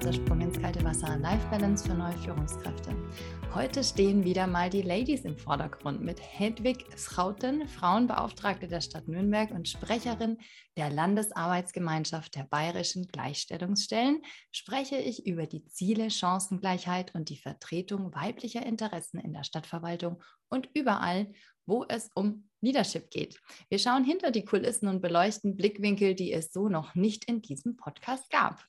Podcast Sprung ins kalte Wasser Life Balance für neue Führungskräfte. Heute stehen wieder mal die Ladies im Vordergrund mit Hedwig Schrauten, Frauenbeauftragte der Stadt Nürnberg und Sprecherin der Landesarbeitsgemeinschaft der bayerischen Gleichstellungsstellen, spreche ich über die Ziele Chancengleichheit und die Vertretung weiblicher Interessen in der Stadtverwaltung und überall, wo es um Leadership geht. Wir schauen hinter die Kulissen und beleuchten Blickwinkel, die es so noch nicht in diesem Podcast gab.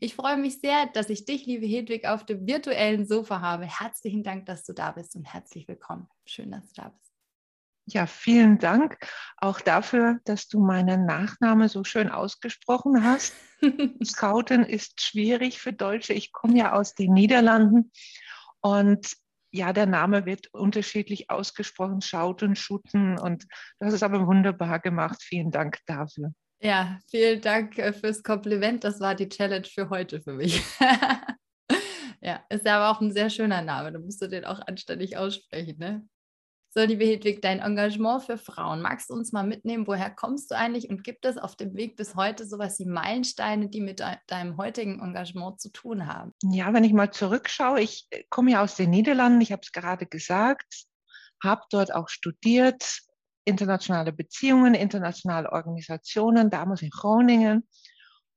Ich freue mich sehr, dass ich dich, liebe Hedwig, auf dem virtuellen Sofa habe. Herzlichen Dank, dass du da bist und herzlich willkommen. Schön, dass du da bist. Ja, vielen Dank auch dafür, dass du meinen Nachnamen so schön ausgesprochen hast. Scouten ist schwierig für Deutsche. Ich komme ja aus den Niederlanden und ja, der Name wird unterschiedlich ausgesprochen, Schauten, Schuten und das ist aber wunderbar gemacht. Vielen Dank dafür. Ja, vielen Dank äh, fürs Kompliment. Das war die Challenge für heute für mich. ja, ist aber auch ein sehr schöner Name. Da musst du den auch anständig aussprechen, ne? So, liebe Hedwig, dein Engagement für Frauen. Magst du uns mal mitnehmen? Woher kommst du eigentlich und gibt es auf dem Weg bis heute sowas wie Meilensteine, die mit de deinem heutigen Engagement zu tun haben? Ja, wenn ich mal zurückschaue, ich äh, komme ja aus den Niederlanden, ich habe es gerade gesagt, habe dort auch studiert, internationale Beziehungen, internationale Organisationen, damals in Groningen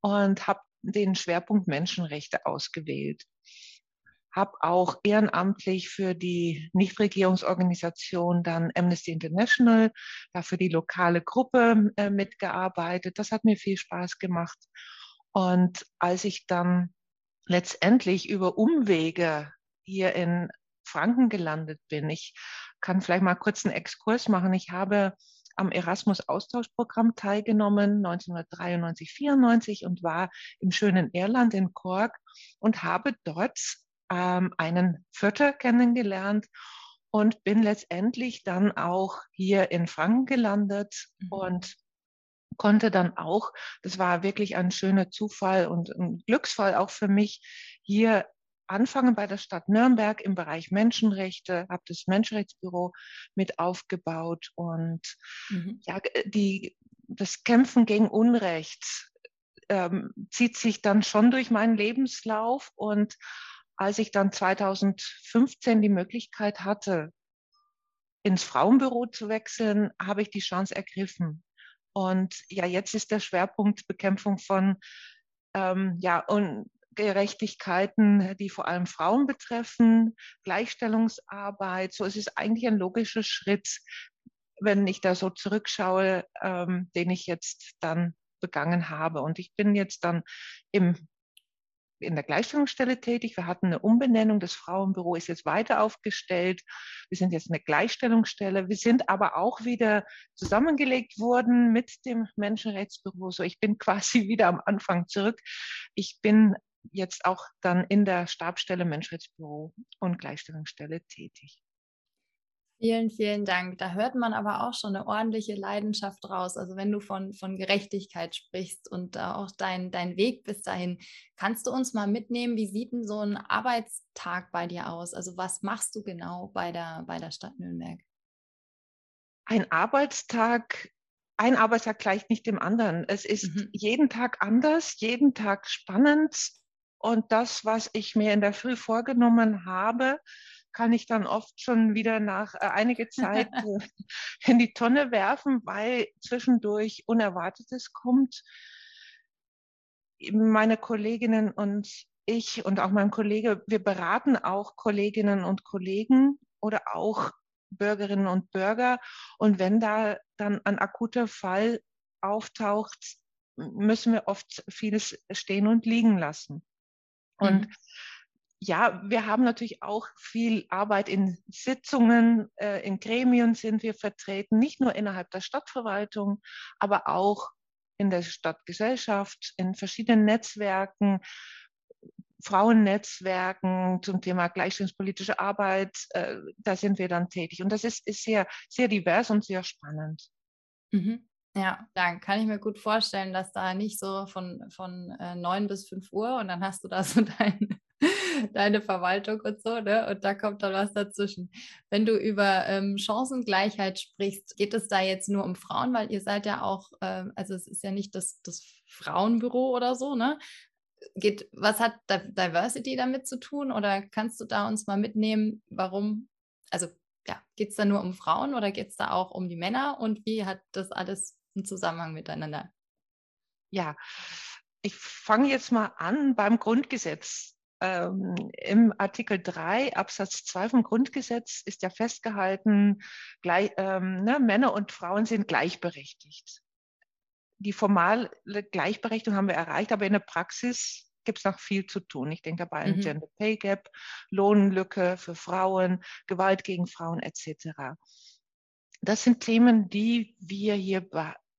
und habe den Schwerpunkt Menschenrechte ausgewählt habe auch ehrenamtlich für die Nichtregierungsorganisation dann Amnesty International, dafür die lokale Gruppe äh, mitgearbeitet. Das hat mir viel Spaß gemacht. Und als ich dann letztendlich über Umwege hier in Franken gelandet bin, ich kann vielleicht mal kurz einen Exkurs machen. Ich habe am Erasmus-Austauschprogramm teilgenommen, 1993, 94 und war im schönen Irland in Cork und habe dort ähm, einen Vierter kennengelernt und bin letztendlich dann auch hier in Franken gelandet mhm. und konnte dann auch, das war wirklich ein schöner Zufall und ein Glücksfall auch für mich, hier anfangen bei der Stadt Nürnberg im Bereich Menschenrechte, habe das Menschenrechtsbüro mit aufgebaut und mhm. ja, die, das Kämpfen gegen Unrecht ähm, zieht sich dann schon durch meinen Lebenslauf und als ich dann 2015 die Möglichkeit hatte, ins Frauenbüro zu wechseln, habe ich die Chance ergriffen. Und ja, jetzt ist der Schwerpunkt Bekämpfung von ähm, ja, Ungerechtigkeiten, die vor allem Frauen betreffen, Gleichstellungsarbeit. So es ist eigentlich ein logischer Schritt, wenn ich da so zurückschaue, ähm, den ich jetzt dann begangen habe. Und ich bin jetzt dann im in der Gleichstellungsstelle tätig. Wir hatten eine Umbenennung. Das Frauenbüro ist jetzt weiter aufgestellt. Wir sind jetzt eine Gleichstellungsstelle. Wir sind aber auch wieder zusammengelegt worden mit dem Menschenrechtsbüro. So, ich bin quasi wieder am Anfang zurück. Ich bin jetzt auch dann in der Stabstelle Menschenrechtsbüro und Gleichstellungsstelle tätig. Vielen, vielen Dank. Da hört man aber auch schon eine ordentliche Leidenschaft raus. Also wenn du von, von Gerechtigkeit sprichst und auch dein, dein Weg bis dahin, kannst du uns mal mitnehmen, wie sieht denn so ein Arbeitstag bei dir aus? Also was machst du genau bei der, bei der Stadt Nürnberg? Ein Arbeitstag, ein Arbeitstag gleicht nicht dem anderen. Es ist mhm. jeden Tag anders, jeden Tag spannend. Und das, was ich mir in der Früh vorgenommen habe, kann ich dann oft schon wieder nach äh, einiger Zeit äh, in die Tonne werfen, weil zwischendurch Unerwartetes kommt. Meine Kolleginnen und ich und auch mein Kollege, wir beraten auch Kolleginnen und Kollegen oder auch Bürgerinnen und Bürger. Und wenn da dann ein akuter Fall auftaucht, müssen wir oft vieles stehen und liegen lassen. Und mhm ja, wir haben natürlich auch viel Arbeit in Sitzungen, äh, in Gremien sind wir vertreten, nicht nur innerhalb der Stadtverwaltung, aber auch in der Stadtgesellschaft, in verschiedenen Netzwerken, Frauennetzwerken zum Thema gleichstellungspolitische Arbeit. Äh, da sind wir dann tätig. Und das ist, ist sehr, sehr divers und sehr spannend. Mhm. Ja, dann kann ich mir gut vorstellen, dass da nicht so von, von äh, 9 bis 5 Uhr und dann hast du da so dein, deine Verwaltung und so, ne? Und da kommt dann was dazwischen. Wenn du über ähm, Chancengleichheit sprichst, geht es da jetzt nur um Frauen, weil ihr seid ja auch, ähm, also es ist ja nicht das, das Frauenbüro oder so, ne? geht, was hat Diversity damit zu tun? Oder kannst du da uns mal mitnehmen, warum, also ja, geht es da nur um Frauen oder geht es da auch um die Männer und wie hat das alles einen Zusammenhang miteinander? Ja, ich fange jetzt mal an beim Grundgesetz. Ähm, Im Artikel 3 Absatz 2 vom Grundgesetz ist ja festgehalten, gleich, ähm, ne, Männer und Frauen sind gleichberechtigt. Die formale Gleichberechtigung haben wir erreicht, aber in der Praxis gibt es noch viel zu tun. Ich denke dabei an mhm. Gender Pay Gap, Lohnlücke für Frauen, Gewalt gegen Frauen etc. Das sind Themen, die wir hier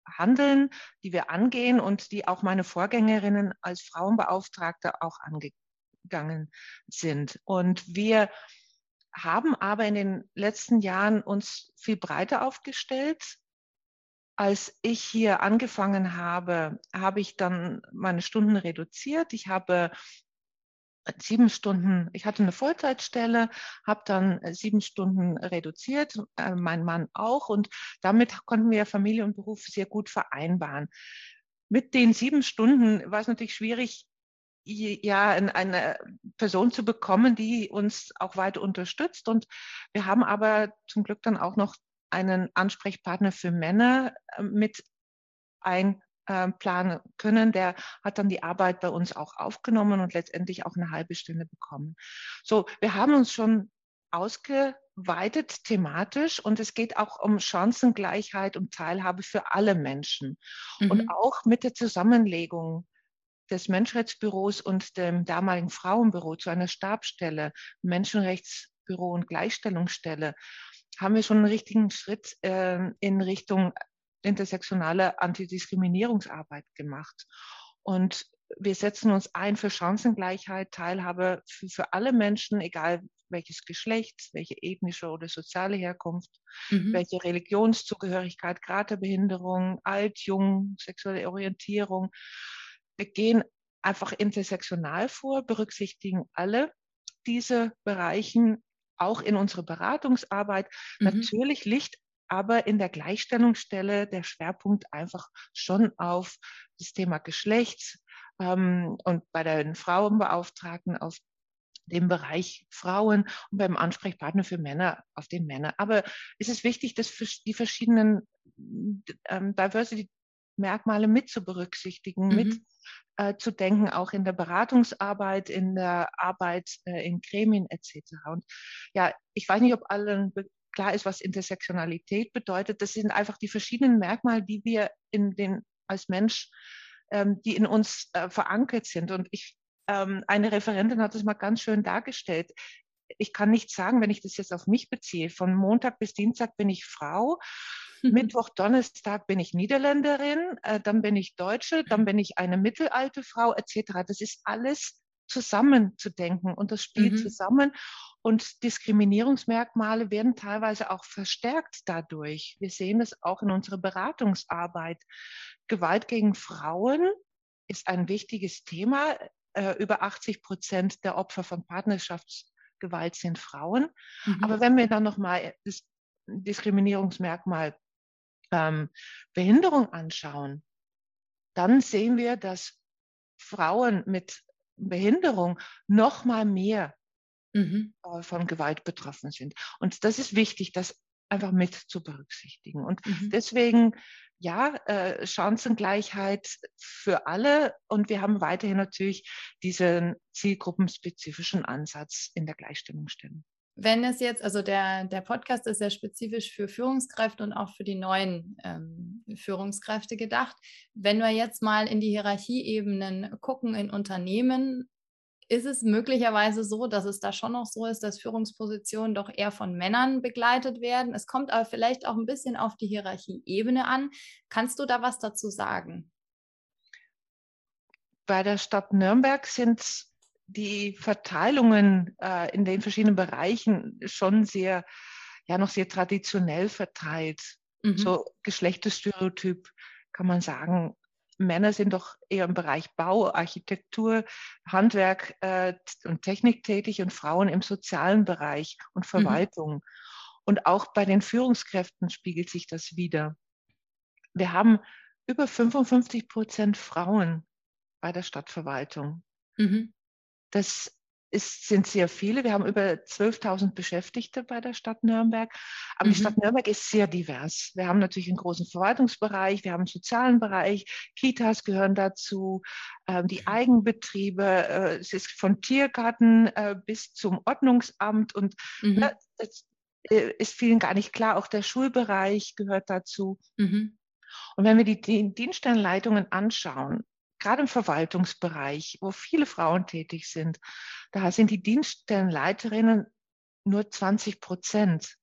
behandeln, die wir angehen und die auch meine Vorgängerinnen als Frauenbeauftragte auch angegangen sind. Und wir haben aber in den letzten Jahren uns viel breiter aufgestellt. Als ich hier angefangen habe, habe ich dann meine Stunden reduziert. Ich habe sieben Stunden, ich hatte eine Vollzeitstelle, habe dann äh, sieben Stunden reduziert, äh, mein Mann auch und damit konnten wir Familie und Beruf sehr gut vereinbaren. Mit den sieben Stunden war es natürlich schwierig, ja, eine Person zu bekommen, die uns auch weiter unterstützt. Und wir haben aber zum Glück dann auch noch einen Ansprechpartner für Männer äh, mit ein, ähm, planen können, der hat dann die Arbeit bei uns auch aufgenommen und letztendlich auch eine halbe Stunde bekommen. So, wir haben uns schon ausgeweitet thematisch und es geht auch um Chancengleichheit und Teilhabe für alle Menschen. Mhm. Und auch mit der Zusammenlegung des Menschenrechtsbüros und dem damaligen Frauenbüro zu einer Stabstelle, Menschenrechtsbüro und Gleichstellungsstelle, haben wir schon einen richtigen Schritt äh, in Richtung intersektionale Antidiskriminierungsarbeit gemacht. Und wir setzen uns ein für Chancengleichheit, Teilhabe für, für alle Menschen, egal welches Geschlecht, welche ethnische oder soziale Herkunft, mhm. welche Religionszugehörigkeit, Grad der Behinderung, alt, jung, sexuelle Orientierung. Wir gehen einfach intersektional vor, berücksichtigen alle diese Bereichen auch in unserer Beratungsarbeit. Mhm. Natürlich Licht aber in der Gleichstellungsstelle der Schwerpunkt einfach schon auf das Thema Geschlecht ähm, und bei den Frauenbeauftragten auf dem Bereich Frauen und beim Ansprechpartner für Männer auf den Männer. Aber es ist wichtig, dass die verschiedenen ähm, Diversity-Merkmale mit zu berücksichtigen, mhm. mit äh, zu denken, auch in der Beratungsarbeit, in der Arbeit äh, in Gremien etc. Und ja, ich weiß nicht, ob allen klar ist, was Intersektionalität bedeutet. Das sind einfach die verschiedenen Merkmale, die wir in den, als Mensch, ähm, die in uns äh, verankert sind. Und ich, ähm, eine Referentin hat das mal ganz schön dargestellt. Ich kann nicht sagen, wenn ich das jetzt auf mich beziehe, von Montag bis Dienstag bin ich Frau, Mittwoch, Donnerstag bin ich Niederländerin, äh, dann bin ich Deutsche, dann bin ich eine mittelalte Frau etc. Das ist alles zusammenzudenken und das spielt mhm. zusammen. Und Diskriminierungsmerkmale werden teilweise auch verstärkt dadurch. Wir sehen es auch in unserer Beratungsarbeit. Gewalt gegen Frauen ist ein wichtiges Thema. Äh, über 80 Prozent der Opfer von Partnerschaftsgewalt sind Frauen. Mhm. Aber wenn wir dann nochmal das Diskriminierungsmerkmal ähm, Behinderung anschauen, dann sehen wir, dass Frauen mit Behinderung noch mal mehr mhm. Äh, von Gewalt betroffen sind. Und das ist wichtig, das einfach mit zu berücksichtigen. Und mhm. deswegen, ja, äh, Chancengleichheit für alle. Und wir haben weiterhin natürlich diesen zielgruppenspezifischen Ansatz in der Gleichstellungsstelle. Wenn es jetzt, also der, der Podcast ist sehr spezifisch für Führungskräfte und auch für die neuen ähm, Führungskräfte gedacht. Wenn wir jetzt mal in die Hierarchieebenen gucken in Unternehmen, ist es möglicherweise so, dass es da schon noch so ist, dass Führungspositionen doch eher von Männern begleitet werden. Es kommt aber vielleicht auch ein bisschen auf die Hierarchieebene an. Kannst du da was dazu sagen? Bei der Stadt Nürnberg sind die Verteilungen äh, in den verschiedenen Bereichen schon sehr, ja, noch sehr traditionell verteilt. Mhm. So Geschlechterstereotyp kann man sagen, Männer sind doch eher im Bereich Bau, Architektur, Handwerk äh, und Technik tätig und Frauen im sozialen Bereich und mhm. Verwaltung. Mhm. Und auch bei den Führungskräften spiegelt sich das wieder. Wir haben über 55 Prozent Frauen bei der Stadtverwaltung. Mhm. Das ist, sind sehr viele. Wir haben über 12.000 Beschäftigte bei der Stadt Nürnberg. Aber mhm. die Stadt Nürnberg ist sehr divers. Wir haben natürlich einen großen Verwaltungsbereich, wir haben einen sozialen Bereich, Kitas gehören dazu, äh, die Eigenbetriebe, äh, es ist von Tiergarten äh, bis zum Ordnungsamt und mhm. ne, das äh, ist vielen gar nicht klar. Auch der Schulbereich gehört dazu. Mhm. Und wenn wir die, die Dienststellenleitungen anschauen, gerade im Verwaltungsbereich, wo viele Frauen tätig sind, da sind die Dienststellenleiterinnen nur 20 Prozent.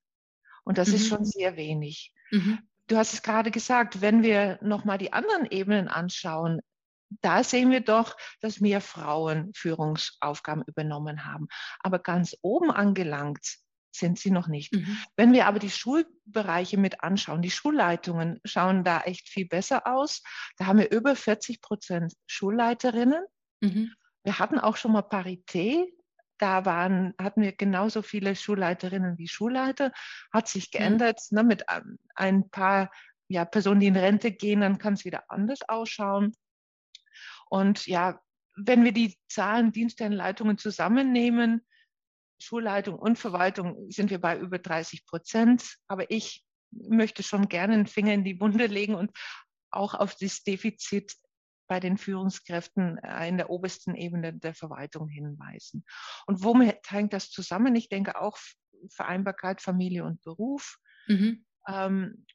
Und das mhm. ist schon sehr wenig. Mhm. Du hast es gerade gesagt, wenn wir nochmal die anderen Ebenen anschauen, da sehen wir doch, dass mehr Frauen Führungsaufgaben übernommen haben. Aber ganz oben angelangt sind sie noch nicht. Mhm. Wenn wir aber die Schulbereiche mit anschauen, die Schulleitungen schauen da echt viel besser aus. Da haben wir über 40 Prozent Schulleiterinnen. Mhm. Wir hatten auch schon mal Parität. Da waren, hatten wir genauso viele Schulleiterinnen wie Schulleiter. Hat sich geändert mhm. ne, mit ein paar ja, Personen, die in Rente gehen, dann kann es wieder anders ausschauen. Und ja, wenn wir die Zahlen Diensteinleitungen zusammennehmen, Schulleitung und Verwaltung sind wir bei über 30 Prozent. Aber ich möchte schon gerne einen Finger in die Wunde legen und auch auf das Defizit bei den Führungskräften äh, in der obersten Ebene der Verwaltung hinweisen. Und womit hängt das zusammen? Ich denke auch Vereinbarkeit Familie und Beruf. Mhm. Ähm,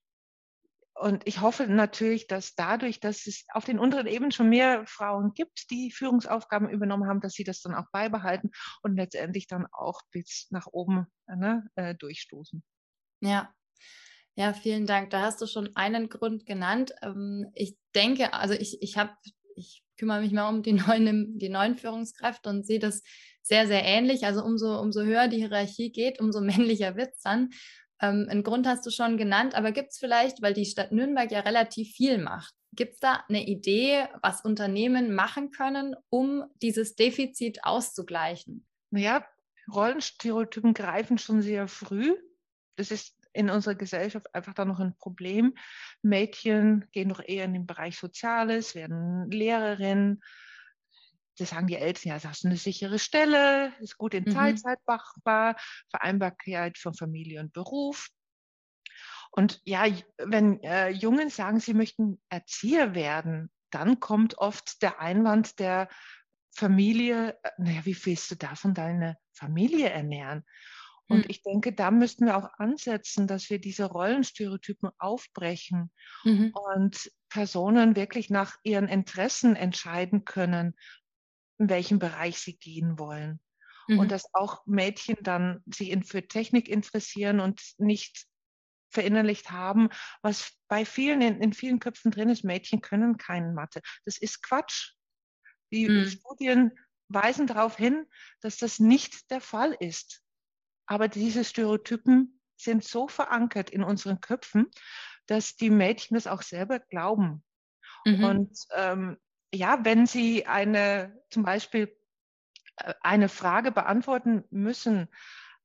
und ich hoffe natürlich, dass dadurch, dass es auf den unteren Ebenen schon mehr Frauen gibt, die Führungsaufgaben übernommen haben, dass sie das dann auch beibehalten und letztendlich dann auch bis nach oben ne, äh, durchstoßen. Ja. Ja, vielen Dank. Da hast du schon einen Grund genannt. Ähm, ich denke, also ich, ich habe, ich kümmere mich mal um die neuen, die neuen Führungskräfte und sehe das sehr, sehr ähnlich. Also umso, umso höher die Hierarchie geht, umso männlicher wird es dann. Ähm, einen Grund hast du schon genannt, aber gibt es vielleicht, weil die Stadt Nürnberg ja relativ viel macht, gibt es da eine Idee, was Unternehmen machen können, um dieses Defizit auszugleichen? Naja, Rollenstereotypen greifen schon sehr früh. Das ist in unserer Gesellschaft einfach da noch ein Problem. Mädchen gehen noch eher in den Bereich Soziales, werden Lehrerin, das sagen die Eltern, ja, das ist eine sichere Stelle, ist gut in mhm. Teilzeit machbar, Vereinbarkeit von Familie und Beruf. Und ja, wenn äh, Jungen sagen, sie möchten Erzieher werden, dann kommt oft der Einwand der Familie, äh, naja, wie willst du davon deine Familie ernähren? Und mhm. ich denke, da müssten wir auch ansetzen, dass wir diese Rollenstereotypen aufbrechen mhm. und Personen wirklich nach ihren Interessen entscheiden können in welchem Bereich sie gehen wollen. Mhm. Und dass auch Mädchen dann sich in, für Technik interessieren und nicht verinnerlicht haben, was bei vielen, in, in vielen Köpfen drin ist, Mädchen können keine Mathe. Das ist Quatsch. Die mhm. Studien weisen darauf hin, dass das nicht der Fall ist. Aber diese Stereotypen sind so verankert in unseren Köpfen, dass die Mädchen das auch selber glauben. Mhm. Und ähm, ja, wenn Sie eine zum Beispiel äh, eine Frage beantworten müssen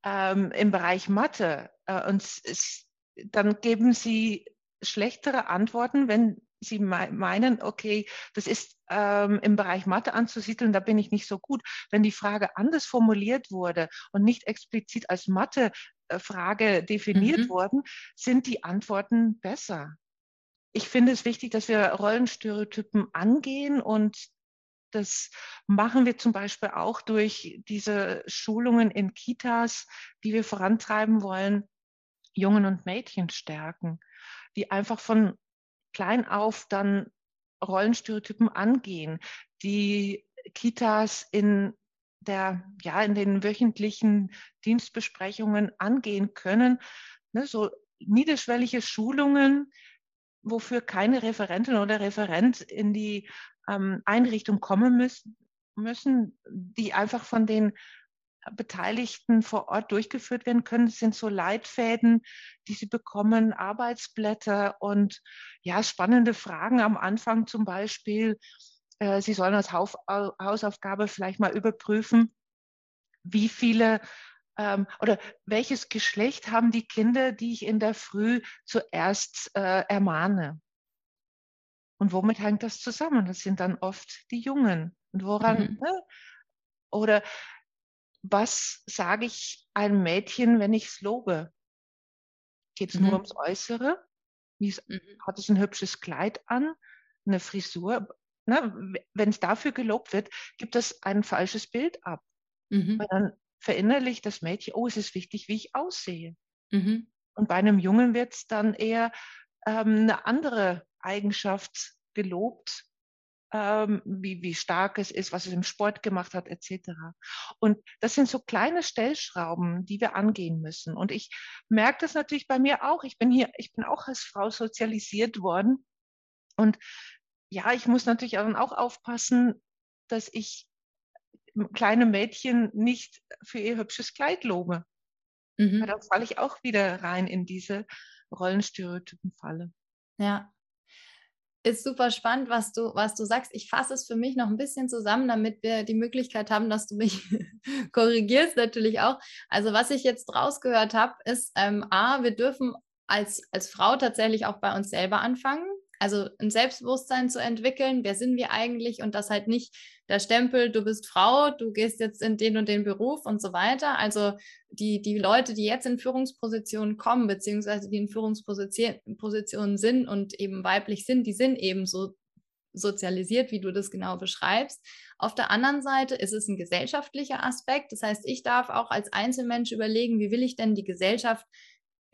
ähm, im Bereich Mathe äh, und es, dann geben Sie schlechtere Antworten, wenn Sie meinen, okay, das ist ähm, im Bereich Mathe anzusiedeln, da bin ich nicht so gut. Wenn die Frage anders formuliert wurde und nicht explizit als Mathe-Frage definiert mhm. worden, sind die Antworten besser ich finde es wichtig, dass wir Rollenstereotypen angehen und das machen wir zum Beispiel auch durch diese Schulungen in Kitas, die wir vorantreiben wollen, Jungen und Mädchen stärken, die einfach von klein auf dann Rollenstereotypen angehen, die Kitas in der, ja, in den wöchentlichen Dienstbesprechungen angehen können. Ne, so niederschwellige Schulungen, wofür keine Referentin oder Referent in die ähm, Einrichtung kommen müssen, müssen, die einfach von den Beteiligten vor Ort durchgeführt werden können. Das sind so Leitfäden, die sie bekommen, Arbeitsblätter und ja, spannende Fragen am Anfang zum Beispiel. Äh, sie sollen als Hausaufgabe vielleicht mal überprüfen, wie viele ähm, oder welches Geschlecht haben die Kinder, die ich in der Früh zuerst äh, ermahne? Und womit hängt das zusammen? Das sind dann oft die Jungen. Und woran, mhm. ne? oder was sage ich einem Mädchen, wenn ich es lobe? Geht es mhm. nur ums Äußere? Wie mhm. Hat es ein hübsches Kleid an, eine Frisur? Ne? Wenn es dafür gelobt wird, gibt es ein falsches Bild ab. Mhm. Dann verinnerlicht das Mädchen, oh, es ist wichtig, wie ich aussehe. Mhm. Und bei einem Jungen wird es dann eher ähm, eine andere Eigenschaft gelobt, ähm, wie, wie stark es ist, was es im Sport gemacht hat, etc. Und das sind so kleine Stellschrauben, die wir angehen müssen. Und ich merke das natürlich bei mir auch. Ich bin hier, ich bin auch als Frau sozialisiert worden. Und ja, ich muss natürlich dann auch aufpassen, dass ich kleine Mädchen nicht für ihr hübsches Kleid lobe. Mhm. Dann falle ich auch wieder rein in diese Rollenstereotypen-Falle. Ja, ist super spannend, was du, was du sagst. Ich fasse es für mich noch ein bisschen zusammen, damit wir die Möglichkeit haben, dass du mich korrigierst natürlich auch. Also was ich jetzt rausgehört habe, ist, ähm, A, wir dürfen als, als Frau tatsächlich auch bei uns selber anfangen also ein Selbstbewusstsein zu entwickeln, wer sind wir eigentlich und das halt nicht der Stempel, du bist Frau, du gehst jetzt in den und den Beruf und so weiter. Also die, die Leute, die jetzt in Führungspositionen kommen, beziehungsweise die in Führungspositionen sind und eben weiblich sind, die sind eben so sozialisiert, wie du das genau beschreibst. Auf der anderen Seite ist es ein gesellschaftlicher Aspekt. Das heißt, ich darf auch als Einzelmensch überlegen, wie will ich denn die Gesellschaft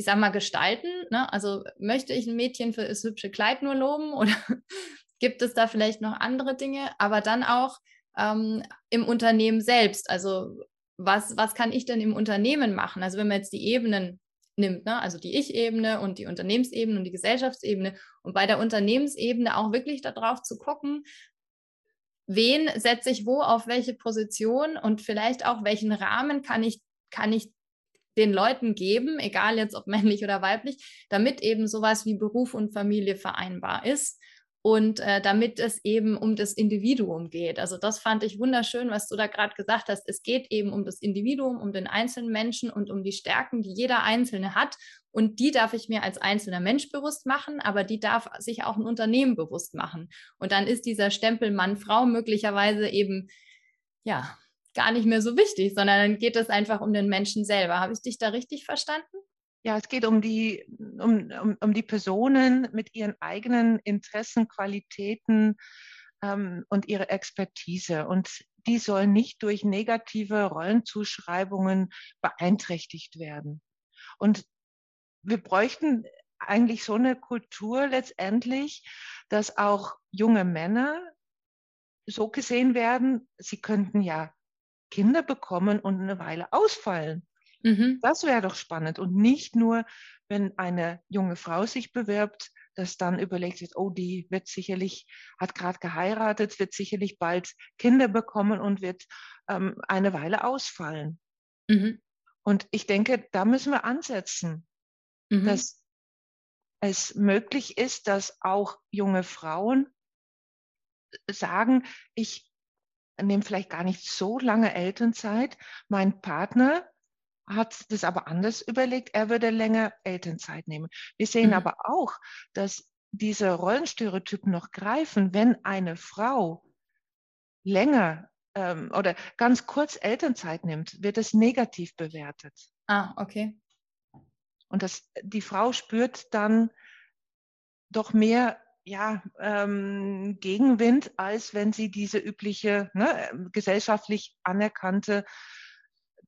ich sag mal, gestalten? Ne? Also möchte ich ein Mädchen für das hübsche Kleid nur loben oder gibt es da vielleicht noch andere Dinge? Aber dann auch ähm, im Unternehmen selbst. Also was, was kann ich denn im Unternehmen machen? Also wenn man jetzt die Ebenen nimmt, ne? also die Ich-Ebene und die Unternehmensebene und die Gesellschaftsebene und bei der Unternehmensebene auch wirklich darauf zu gucken, wen setze ich wo auf welche Position und vielleicht auch welchen Rahmen kann ich, kann ich den Leuten geben, egal jetzt ob männlich oder weiblich, damit eben sowas wie Beruf und Familie vereinbar ist und äh, damit es eben um das Individuum geht. Also das fand ich wunderschön, was du da gerade gesagt hast. Es geht eben um das Individuum, um den einzelnen Menschen und um die Stärken, die jeder Einzelne hat. Und die darf ich mir als einzelner Mensch bewusst machen, aber die darf sich auch ein Unternehmen bewusst machen. Und dann ist dieser Stempel Mann-Frau möglicherweise eben, ja, gar nicht mehr so wichtig, sondern dann geht es einfach um den Menschen selber. Habe ich dich da richtig verstanden? Ja, es geht um die, um, um, um die Personen mit ihren eigenen Interessen, Qualitäten ähm, und ihre Expertise. Und die sollen nicht durch negative Rollenzuschreibungen beeinträchtigt werden. Und wir bräuchten eigentlich so eine Kultur letztendlich, dass auch junge Männer so gesehen werden, sie könnten ja Kinder bekommen und eine Weile ausfallen. Mhm. Das wäre doch spannend. Und nicht nur, wenn eine junge Frau sich bewirbt, dass dann überlegt wird, oh, die wird sicherlich, hat gerade geheiratet, wird sicherlich bald Kinder bekommen und wird ähm, eine Weile ausfallen. Mhm. Und ich denke, da müssen wir ansetzen, mhm. dass es möglich ist, dass auch junge Frauen sagen, ich nehme vielleicht gar nicht so lange Elternzeit. Mein Partner hat das aber anders überlegt. Er würde länger Elternzeit nehmen. Wir sehen mhm. aber auch, dass diese Rollenstereotypen noch greifen, wenn eine Frau länger ähm, oder ganz kurz Elternzeit nimmt, wird es negativ bewertet. Ah, okay. Und das, die Frau spürt dann doch mehr ja, ähm, Gegenwind, als wenn sie diese übliche ne, ähm, gesellschaftlich anerkannte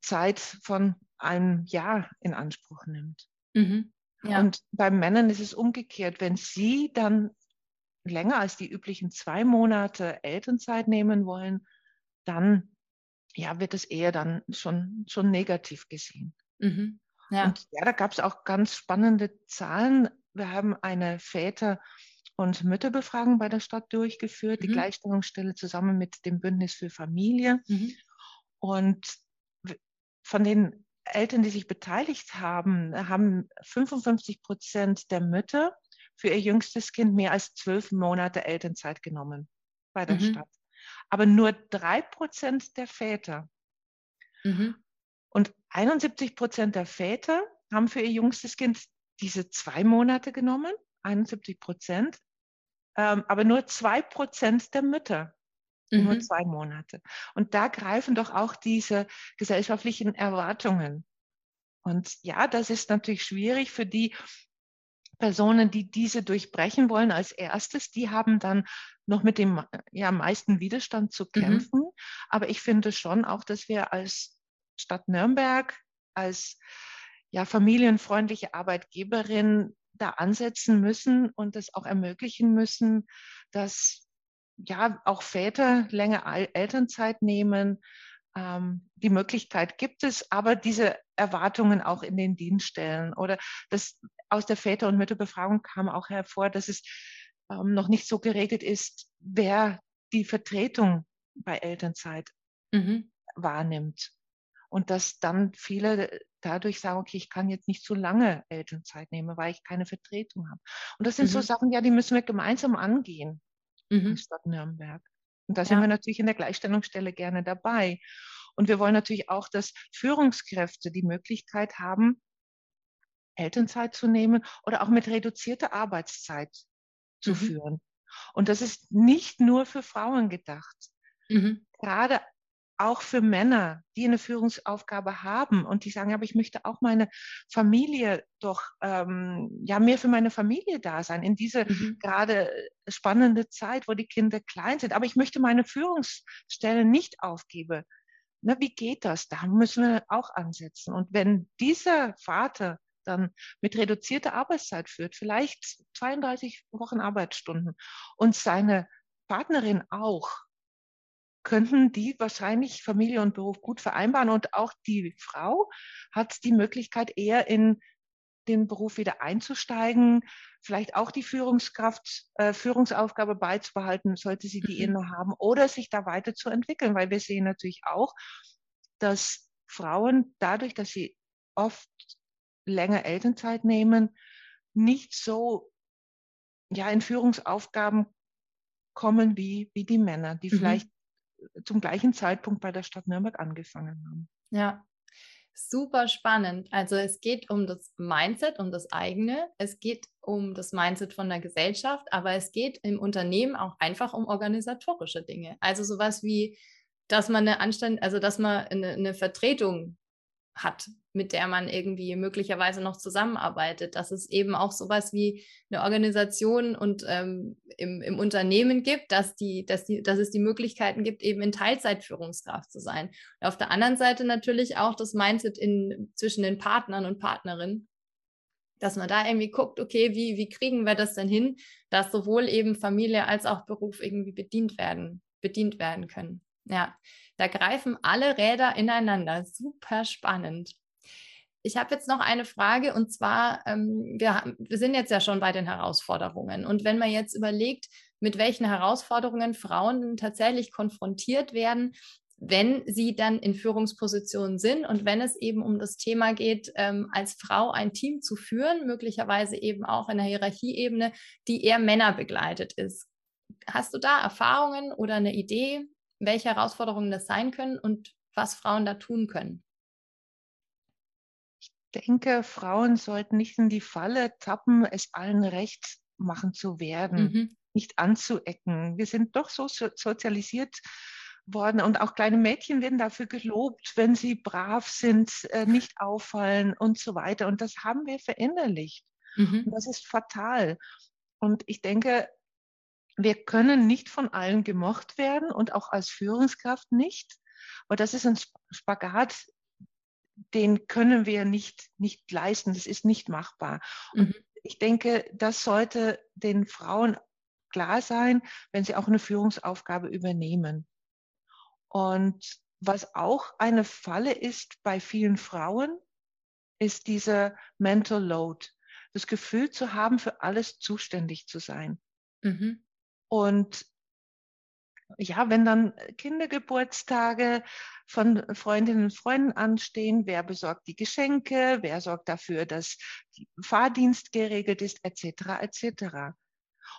Zeit von einem Jahr in Anspruch nimmt. Mhm. Ja. Und bei Männern ist es umgekehrt. Wenn sie dann länger als die üblichen zwei Monate Elternzeit nehmen wollen, dann ja, wird es eher dann schon, schon negativ gesehen. Mhm. Ja. Und ja, da gab es auch ganz spannende Zahlen. Wir haben eine Väter- und Mütterbefragung bei der Stadt durchgeführt, mhm. die Gleichstellungsstelle zusammen mit dem Bündnis für Familie. Mhm. Und von den Eltern, die sich beteiligt haben, haben 55 Prozent der Mütter für ihr jüngstes Kind mehr als zwölf Monate Elternzeit genommen bei der mhm. Stadt. Aber nur drei Prozent der Väter. Mhm. Und 71 Prozent der Väter haben für ihr jüngstes Kind diese zwei Monate genommen 71 Prozent, ähm, aber nur zwei Prozent der Mütter. mhm. nur zwei Monate. Und da greifen doch auch diese gesellschaftlichen Erwartungen. Und ja, das ist natürlich schwierig für die Personen, die diese durchbrechen wollen als erstes. Die haben dann noch mit dem ja, meisten Widerstand zu mhm. kämpfen. Mhm. Aber ich finde schon auch, dass wir als Stadt Nürnberg, als ja, familienfreundliche Arbeitgeberin da ansetzen müssen und es auch ermöglichen müssen, dass ja auch Väter länger Elternzeit nehmen. Ähm, die Möglichkeit gibt es, aber diese Erwartungen auch in den Dienststellen oder das aus der Väter- und Mütterbefragung kam auch hervor, dass es ähm, noch nicht so geregelt ist, wer die Vertretung bei Elternzeit mhm. wahrnimmt. Und dass dann viele dadurch sagen, okay, ich kann jetzt nicht zu lange Elternzeit nehmen, weil ich keine Vertretung habe. Und das sind mhm. so Sachen, ja, die müssen wir gemeinsam angehen mhm. in Stadt Nürnberg. Und da ja. sind wir natürlich in der Gleichstellungsstelle gerne dabei. Und wir wollen natürlich auch, dass Führungskräfte die Möglichkeit haben, Elternzeit zu nehmen oder auch mit reduzierter Arbeitszeit zu mhm. führen. Und das ist nicht nur für Frauen gedacht. Mhm. Gerade auch für Männer, die eine Führungsaufgabe haben und die sagen, aber ich möchte auch meine Familie doch, ähm, ja, mehr für meine Familie da sein in diese mhm. gerade spannende Zeit, wo die Kinder klein sind. Aber ich möchte meine Führungsstelle nicht aufgeben. Na, wie geht das? Da müssen wir auch ansetzen. Und wenn dieser Vater dann mit reduzierter Arbeitszeit führt, vielleicht 32 Wochen Arbeitsstunden und seine Partnerin auch, könnten die wahrscheinlich Familie und Beruf gut vereinbaren. Und auch die Frau hat die Möglichkeit, eher in den Beruf wieder einzusteigen, vielleicht auch die Führungskraft, äh, Führungsaufgabe beizubehalten, sollte sie die mhm. innehaben, oder sich da weiterzuentwickeln, weil wir sehen natürlich auch, dass Frauen dadurch, dass sie oft länger Elternzeit nehmen, nicht so ja, in Führungsaufgaben kommen wie, wie die Männer, die mhm. vielleicht zum gleichen Zeitpunkt bei der Stadt Nürnberg angefangen haben. Ja, super spannend. Also es geht um das Mindset, um das eigene. Es geht um das Mindset von der Gesellschaft, aber es geht im Unternehmen auch einfach um organisatorische Dinge. Also sowas wie, dass man eine Anstand, also dass man eine, eine Vertretung hat, mit der man irgendwie möglicherweise noch zusammenarbeitet, dass es eben auch sowas wie eine Organisation und ähm, im, im Unternehmen gibt, dass, die, dass, die, dass es die Möglichkeiten gibt, eben in Teilzeitführungskraft zu sein. Und auf der anderen Seite natürlich auch das Mindset in, zwischen den Partnern und Partnerinnen, dass man da irgendwie guckt, okay, wie, wie kriegen wir das denn hin, dass sowohl eben Familie als auch Beruf irgendwie bedient werden, bedient werden können. Ja, da greifen alle Räder ineinander. Super spannend. Ich habe jetzt noch eine Frage und zwar, ähm, wir, wir sind jetzt ja schon bei den Herausforderungen. Und wenn man jetzt überlegt, mit welchen Herausforderungen Frauen tatsächlich konfrontiert werden, wenn sie dann in Führungspositionen sind und wenn es eben um das Thema geht, ähm, als Frau ein Team zu führen, möglicherweise eben auch in der Hierarchieebene, die eher Männer begleitet ist. Hast du da Erfahrungen oder eine Idee, welche Herausforderungen das sein können und was Frauen da tun können? Ich denke, Frauen sollten nicht in die Falle tappen, es allen recht machen zu werden, mhm. nicht anzuecken. Wir sind doch so sozialisiert worden und auch kleine Mädchen werden dafür gelobt, wenn sie brav sind, äh, nicht auffallen und so weiter. Und das haben wir verinnerlicht. Mhm. Und das ist fatal. Und ich denke, wir können nicht von allen gemocht werden und auch als Führungskraft nicht. Aber das ist ein Spagat, den können wir nicht, nicht leisten. Das ist nicht machbar. Und mhm. ich denke, das sollte den Frauen klar sein, wenn sie auch eine Führungsaufgabe übernehmen. Und was auch eine Falle ist bei vielen Frauen, ist dieser Mental Load. Das Gefühl zu haben, für alles zuständig zu sein. Mhm. Und ja, wenn dann Kindergeburtstage von Freundinnen und Freunden anstehen, wer besorgt die Geschenke, wer sorgt dafür, dass Fahrdienst geregelt ist, etc., etc.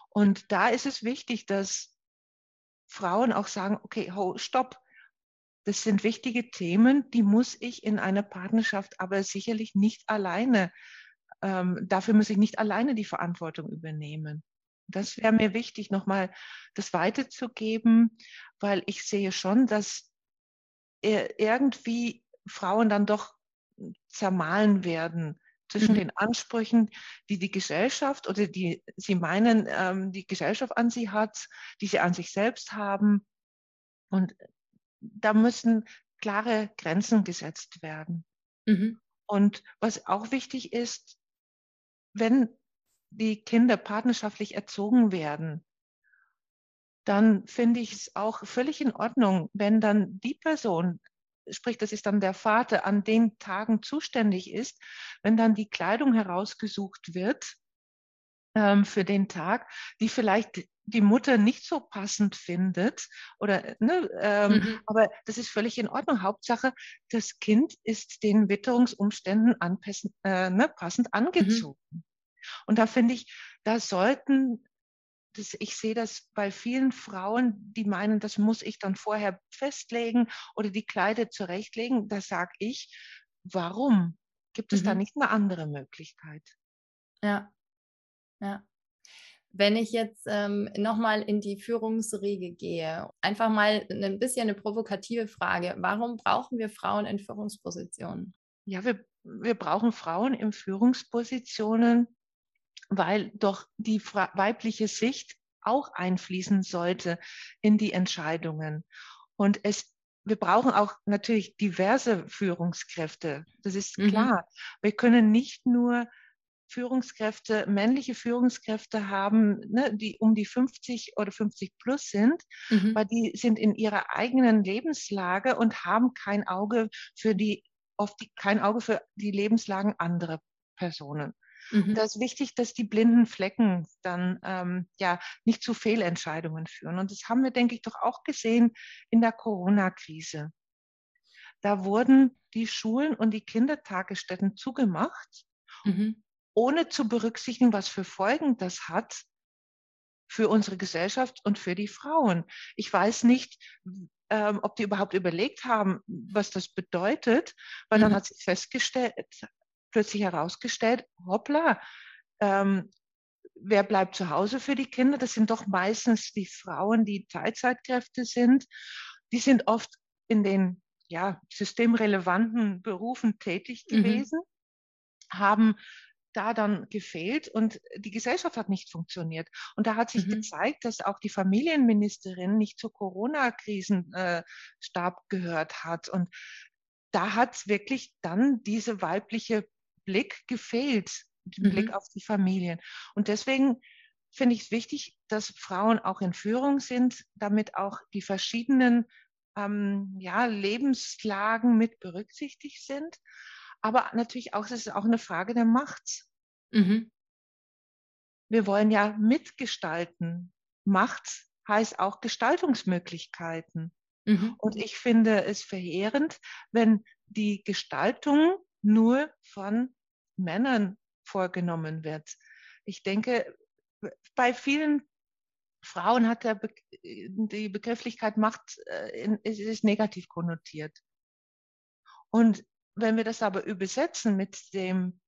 Und da ist es wichtig, dass Frauen auch sagen, okay, ho, stopp. Das sind wichtige Themen, die muss ich in einer Partnerschaft aber sicherlich nicht alleine, ähm, dafür muss ich nicht alleine die Verantwortung übernehmen. Das wäre mir wichtig, nochmal das weiterzugeben, weil ich sehe schon, dass irgendwie Frauen dann doch zermahlen werden zwischen mhm. den Ansprüchen, die die Gesellschaft oder die sie meinen, ähm, die Gesellschaft an sie hat, die sie an sich selbst haben. Und da müssen klare Grenzen gesetzt werden. Mhm. Und was auch wichtig ist, wenn die Kinder partnerschaftlich erzogen werden, dann finde ich es auch völlig in Ordnung, wenn dann die Person, sprich, das ist dann der Vater, an den Tagen zuständig ist, wenn dann die Kleidung herausgesucht wird ähm, für den Tag, die vielleicht die Mutter nicht so passend findet oder ne, ähm, mhm. aber das ist völlig in Ordnung. Hauptsache, das Kind ist den Witterungsumständen anpassend, äh, ne, passend mhm. angezogen. Mhm. Und da finde ich, da sollten, das, ich sehe das bei vielen Frauen, die meinen, das muss ich dann vorher festlegen oder die Kleider zurechtlegen. Da sage ich, warum? Gibt es mhm. da nicht eine andere Möglichkeit? Ja, ja. Wenn ich jetzt ähm, nochmal in die Führungsriege gehe, einfach mal ein bisschen eine provokative Frage. Warum brauchen wir Frauen in Führungspositionen? Ja, wir, wir brauchen Frauen in Führungspositionen, weil doch die weibliche Sicht auch einfließen sollte in die Entscheidungen. Und es, wir brauchen auch natürlich diverse Führungskräfte. Das ist mhm. klar. Wir können nicht nur Führungskräfte, männliche Führungskräfte haben, ne, die um die 50 oder 50 plus sind, mhm. weil die sind in ihrer eigenen Lebenslage und haben kein Auge für die, oft die, kein Auge für die Lebenslagen anderer Personen. Mhm. Da ist wichtig, dass die blinden Flecken dann ähm, ja nicht zu Fehlentscheidungen führen. Und das haben wir, denke ich, doch auch gesehen in der Corona-Krise. Da wurden die Schulen und die Kindertagesstätten zugemacht, mhm. ohne zu berücksichtigen, was für Folgen das hat für unsere Gesellschaft und für die Frauen. Ich weiß nicht, ähm, ob die überhaupt überlegt haben, was das bedeutet, weil mhm. dann hat sich festgestellt, plötzlich herausgestellt, hoppla, ähm, wer bleibt zu Hause für die Kinder? Das sind doch meistens die Frauen, die Teilzeitkräfte sind. Die sind oft in den ja, systemrelevanten Berufen tätig mhm. gewesen, mhm. haben da dann gefehlt und die Gesellschaft hat nicht funktioniert. Und da hat sich mhm. gezeigt, dass auch die Familienministerin nicht zur Corona-Krisenstab äh, gehört hat. Und da hat wirklich dann diese weibliche Blick gefehlt, den mhm. Blick auf die Familien. Und deswegen finde ich es wichtig, dass Frauen auch in Führung sind, damit auch die verschiedenen ähm, ja, Lebenslagen mit berücksichtigt sind. Aber natürlich auch, es ist auch eine Frage der Macht. Mhm. Wir wollen ja mitgestalten. Macht heißt auch Gestaltungsmöglichkeiten. Mhm. Und ich finde es verheerend, wenn die Gestaltung nur von Männern vorgenommen wird. Ich denke, bei vielen Frauen hat der Be die Begrifflichkeit Macht äh, ist negativ konnotiert. Und wenn wir das aber übersetzen mit dem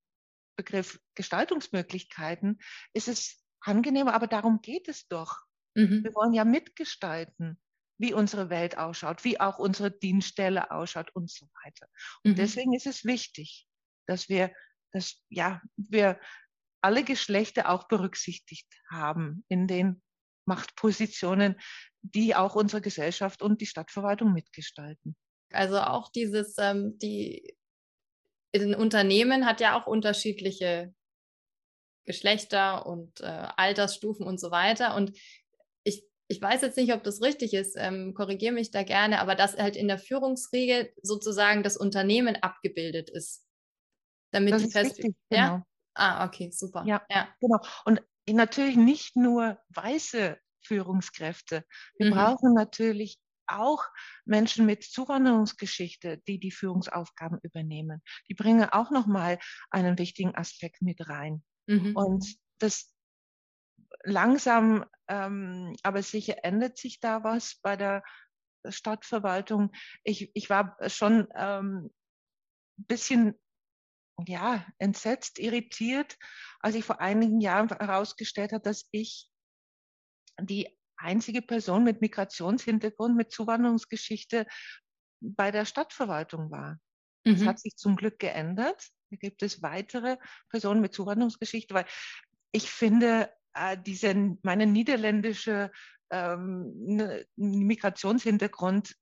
Begriff Gestaltungsmöglichkeiten, ist es angenehmer, aber darum geht es doch. Mhm. Wir wollen ja mitgestalten wie unsere Welt ausschaut, wie auch unsere Dienststelle ausschaut und so weiter. Und mhm. deswegen ist es wichtig, dass wir, dass, ja, wir alle Geschlechter auch berücksichtigt haben in den Machtpositionen, die auch unsere Gesellschaft und die Stadtverwaltung mitgestalten. Also auch dieses, ähm, die, ein Unternehmen hat ja auch unterschiedliche Geschlechter und äh, Altersstufen und so weiter. Und ich weiß jetzt nicht, ob das richtig ist, ähm, korrigiere mich da gerne, aber dass halt in der Führungsriege sozusagen das Unternehmen abgebildet ist. Damit das die ist richtig, ja? Genau. Ah, okay, super. Ja, ja, genau. Und natürlich nicht nur weiße Führungskräfte. Wir mhm. brauchen natürlich auch Menschen mit Zuwanderungsgeschichte, die die Führungsaufgaben übernehmen. Die bringen auch nochmal einen wichtigen Aspekt mit rein. Mhm. Und das langsam, ähm, aber sicher ändert sich da was bei der Stadtverwaltung. Ich, ich war schon ähm, ein bisschen ja, entsetzt, irritiert, als ich vor einigen Jahren herausgestellt habe, dass ich die einzige Person mit Migrationshintergrund, mit Zuwanderungsgeschichte bei der Stadtverwaltung war. Mhm. Das hat sich zum Glück geändert. Da gibt es weitere Personen mit Zuwanderungsgeschichte, weil ich finde, äh, diese, meine niederländische ähm, ne, Migrationshintergrund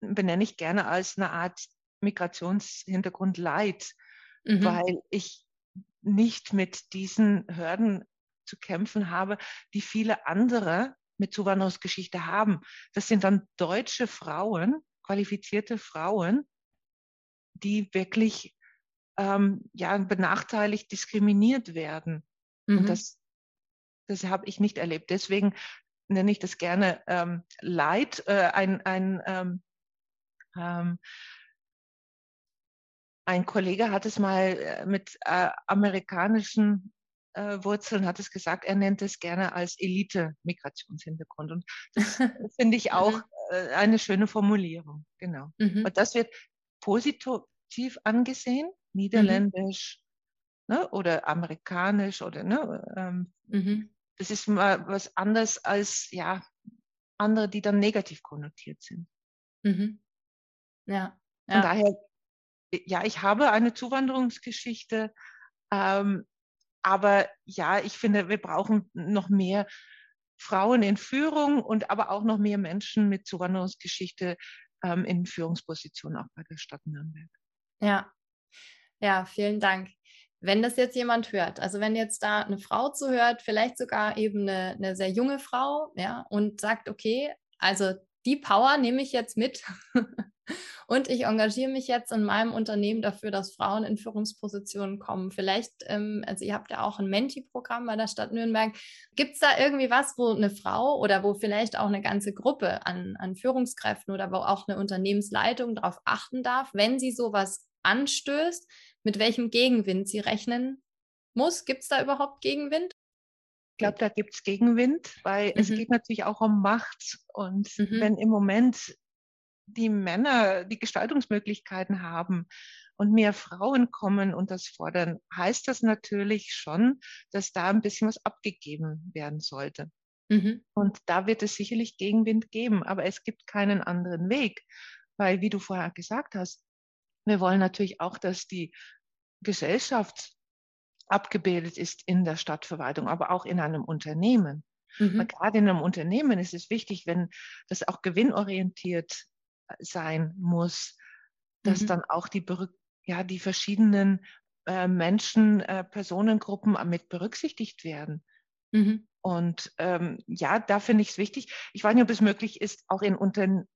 benenne ich gerne als eine Art Migrationshintergrund Leid, mhm. weil ich nicht mit diesen Hürden zu kämpfen habe, die viele andere mit Zuwanderungsgeschichte haben. Das sind dann deutsche Frauen, qualifizierte Frauen, die wirklich ähm, ja, benachteiligt, diskriminiert werden. Mhm. Und das, das habe ich nicht erlebt. Deswegen nenne ich das gerne ähm, Leid, äh, ein, ein, ähm, ähm, ein Kollege hat es mal äh, mit äh, amerikanischen äh, Wurzeln, hat es gesagt, er nennt es gerne als Elite-Migrationshintergrund. Und das finde ich auch mhm. äh, eine schöne Formulierung. Genau. Mhm. Und das wird positiv angesehen, niederländisch mhm. Ne, oder amerikanisch oder ne, ähm, mhm das ist mal was anderes als ja andere, die dann negativ konnotiert sind. Mhm. Ja, ja. Von daher, ja, ich habe eine Zuwanderungsgeschichte, ähm, aber ja, ich finde, wir brauchen noch mehr Frauen in Führung und aber auch noch mehr Menschen mit Zuwanderungsgeschichte ähm, in Führungspositionen auch bei der Stadt Nürnberg. Ja, ja, vielen Dank wenn das jetzt jemand hört, also wenn jetzt da eine Frau zuhört, vielleicht sogar eben eine, eine sehr junge Frau, ja, und sagt, okay, also die Power nehme ich jetzt mit und ich engagiere mich jetzt in meinem Unternehmen dafür, dass Frauen in Führungspositionen kommen. Vielleicht, ähm, also ihr habt ja auch ein Menti-Programm bei der Stadt Nürnberg. Gibt es da irgendwie was, wo eine Frau oder wo vielleicht auch eine ganze Gruppe an, an Führungskräften oder wo auch eine Unternehmensleitung darauf achten darf, wenn sie sowas anstößt, mit welchem Gegenwind sie rechnen muss. Gibt es da überhaupt Gegenwind? Ich glaube, da gibt es Gegenwind, weil mhm. es geht natürlich auch um Macht. Und mhm. wenn im Moment die Männer die Gestaltungsmöglichkeiten haben und mehr Frauen kommen und das fordern, heißt das natürlich schon, dass da ein bisschen was abgegeben werden sollte. Mhm. Und da wird es sicherlich Gegenwind geben, aber es gibt keinen anderen Weg, weil, wie du vorher gesagt hast, wir wollen natürlich auch, dass die Gesellschaft abgebildet ist in der Stadtverwaltung, aber auch in einem Unternehmen. Mhm. Gerade in einem Unternehmen ist es wichtig, wenn das auch gewinnorientiert sein muss, dass mhm. dann auch die, ja, die verschiedenen äh, Menschen, äh, Personengruppen mit berücksichtigt werden. Mhm. Und ähm, ja, da finde ich es wichtig. Ich weiß nicht, ob es möglich ist, auch in Unternehmen.